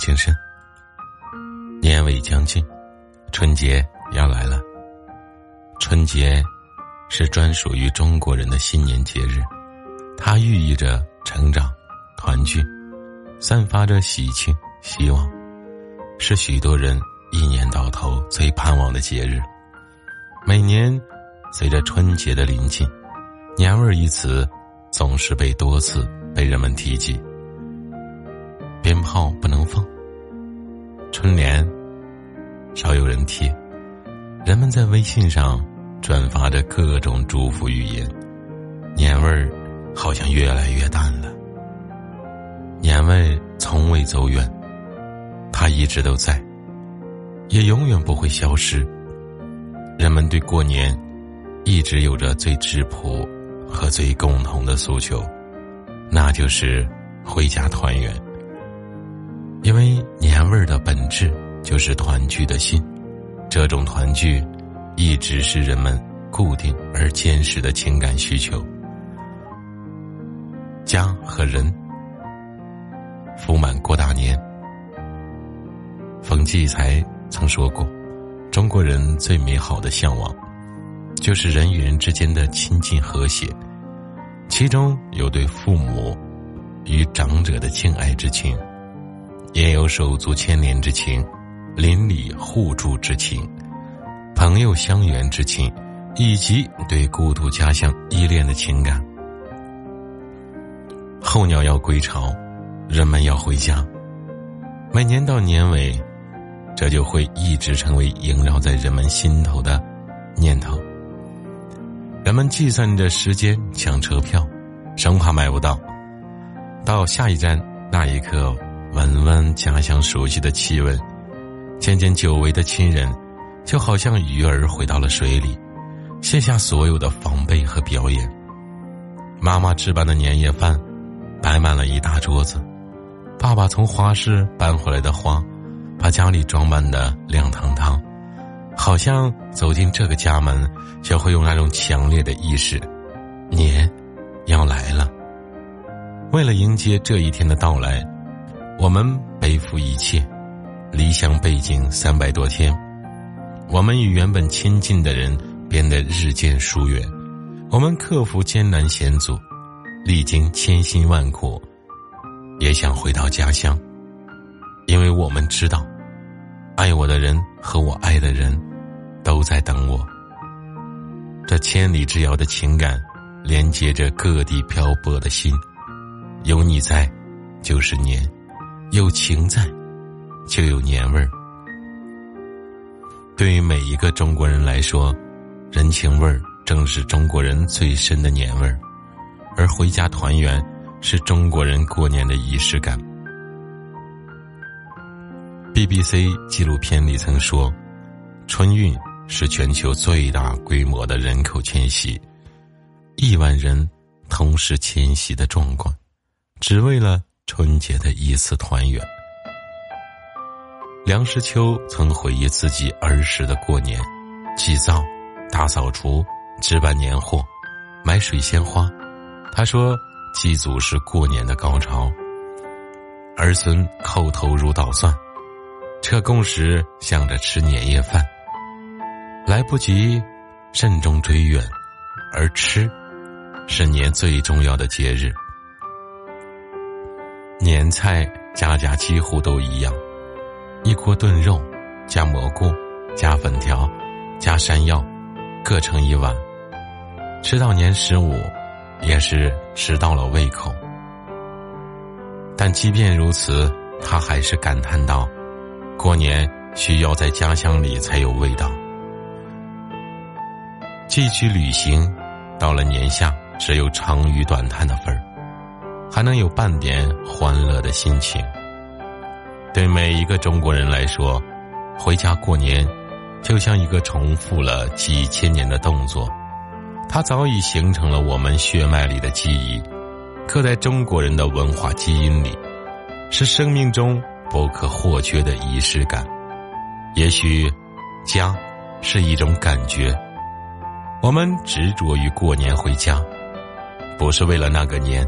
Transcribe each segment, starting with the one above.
情深。年尾将近，春节要来了。春节是专属于中国人的新年节日，它寓意着成长、团聚，散发着喜庆、希望，是许多人一年到头最盼望的节日。每年，随着春节的临近，“年味儿”一词总是被多次被人们提及。鞭炮不能放，春联少有人贴，人们在微信上转发着各种祝福语言，年味儿好像越来越淡了。年味从未走远，它一直都在，也永远不会消失。人们对过年一直有着最质朴和最共同的诉求，那就是回家团圆。因为年味儿的本质就是团聚的心，这种团聚一直是人们固定而坚实的情感需求。家和人，福满过大年。冯骥才曾说过，中国人最美好的向往，就是人与人之间的亲近和谐，其中有对父母与长者的敬爱之情。也有手足牵连之情，邻里互助之情，朋友相缘之情，以及对故土家乡依恋的情感。候鸟要归巢，人们要回家。每年到年尾，这就会一直成为萦绕在人们心头的念头。人们计算着时间抢车票，生怕买不到。到下一站那一刻。闻闻家乡熟悉的气味，见见久违的亲人，就好像鱼儿回到了水里，卸下所有的防备和表演。妈妈置办的年夜饭，摆满了一大桌子，爸爸从花市搬回来的花，把家里装扮的亮堂堂，好像走进这个家门，就会有那种强烈的意识，年要来了。为了迎接这一天的到来。我们背负一切，离乡背井三百多天，我们与原本亲近的人变得日渐疏远，我们克服艰难险阻，历经千辛万苦，也想回到家乡，因为我们知道，爱我的人和我爱的人，都在等我。这千里之遥的情感，连接着各地漂泊的心，有你在，就是年。有情在，就有年味儿。对于每一个中国人来说，人情味儿正是中国人最深的年味儿，而回家团圆是中国人过年的仪式感。BBC 纪录片里曾说，春运是全球最大规模的人口迁徙，亿万人同时迁徙的壮观，只为了。春节的一次团圆。梁实秋曾回忆自己儿时的过年：祭灶、大扫除、置办年货、买水仙花。他说，祭祖是过年的高潮。儿孙叩头如捣蒜，撤供时想着吃年夜饭，来不及慎重追远，而吃是年最重要的节日。年菜家家几乎都一样，一锅炖肉，加蘑菇，加粉条，加山药，各盛一碗。吃到年十五，也是吃到了胃口。但即便如此，他还是感叹道：“过年需要在家乡里才有味道。寄去旅行，到了年下，只有长吁短叹的份儿。”还能有半点欢乐的心情。对每一个中国人来说，回家过年就像一个重复了几千年的动作，它早已形成了我们血脉里的记忆，刻在中国人的文化基因里，是生命中不可或缺的仪式感。也许，家是一种感觉，我们执着于过年回家，不是为了那个年。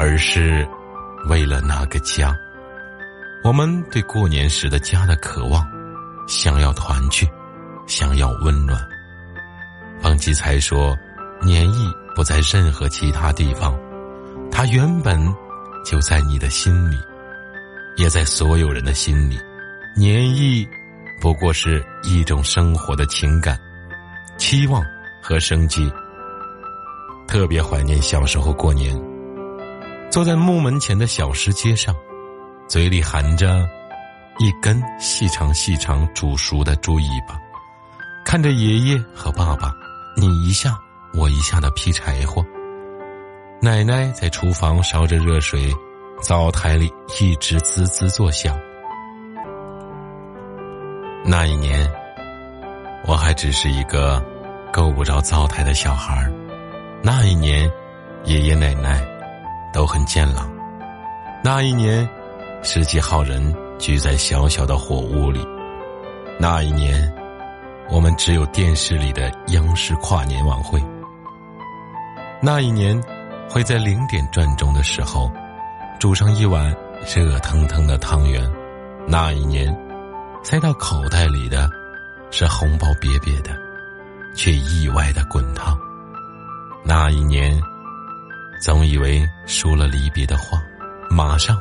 而是为了那个家。我们对过年时的家的渴望，想要团聚，想要温暖。方吉才说：“年意不在任何其他地方，它原本就在你的心里，也在所有人的心里。年意不过是一种生活的情感、期望和生机。特别怀念小时候过年，坐在木门前的小石阶上。”嘴里含着一根细长细长煮熟的猪尾巴，看着爷爷和爸爸你一下我一下的劈柴火，奶奶在厨房烧着热水，灶台里一直滋滋作响。那一年，我还只是一个够不着灶台的小孩。那一年，爷爷奶奶都很健朗。那一年。十几号人聚在小小的火屋里，那一年，我们只有电视里的央视跨年晚会。那一年，会在零点转钟的时候，煮上一碗热腾腾的汤圆。那一年，塞到口袋里的，是红包瘪瘪的，却意外的滚烫。那一年，总以为说了离别的话，马上。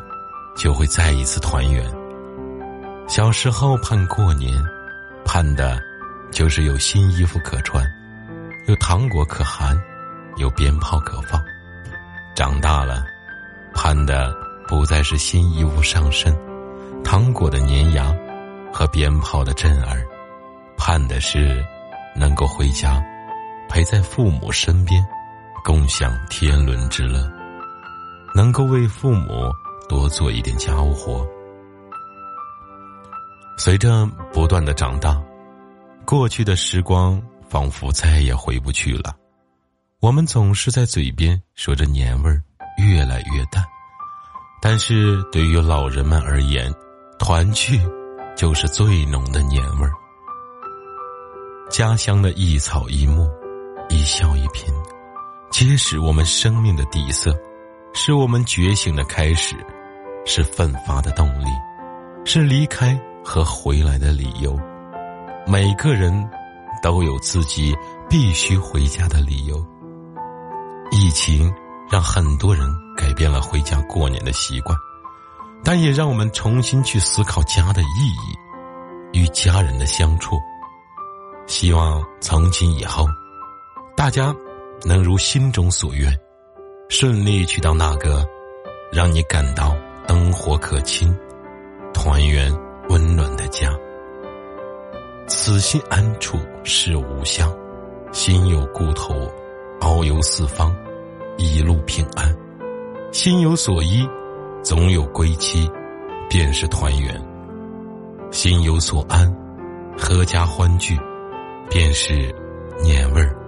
就会再一次团圆。小时候盼过年，盼的，就是有新衣服可穿，有糖果可含，有鞭炮可放。长大了，盼的不再是新衣物上身，糖果的粘牙，和鞭炮的震耳，盼的是，能够回家，陪在父母身边，共享天伦之乐，能够为父母。多做一点家务活。随着不断的长大，过去的时光仿佛再也回不去了。我们总是在嘴边说着年味儿越来越淡，但是对于老人们而言，团聚就是最浓的年味儿。家乡的一草一木，一笑一颦，皆是我们生命的底色，是我们觉醒的开始。是奋发的动力，是离开和回来的理由。每个人都有自己必须回家的理由。疫情让很多人改变了回家过年的习惯，但也让我们重新去思考家的意义与家人的相处。希望从今以后，大家能如心中所愿，顺利去到那个让你感到。灯火可亲，团圆温暖的家。此心安处是吾乡，心有故土，遨游四方，一路平安。心有所依，总有归期，便是团圆。心有所安，阖家欢聚，便是年味儿。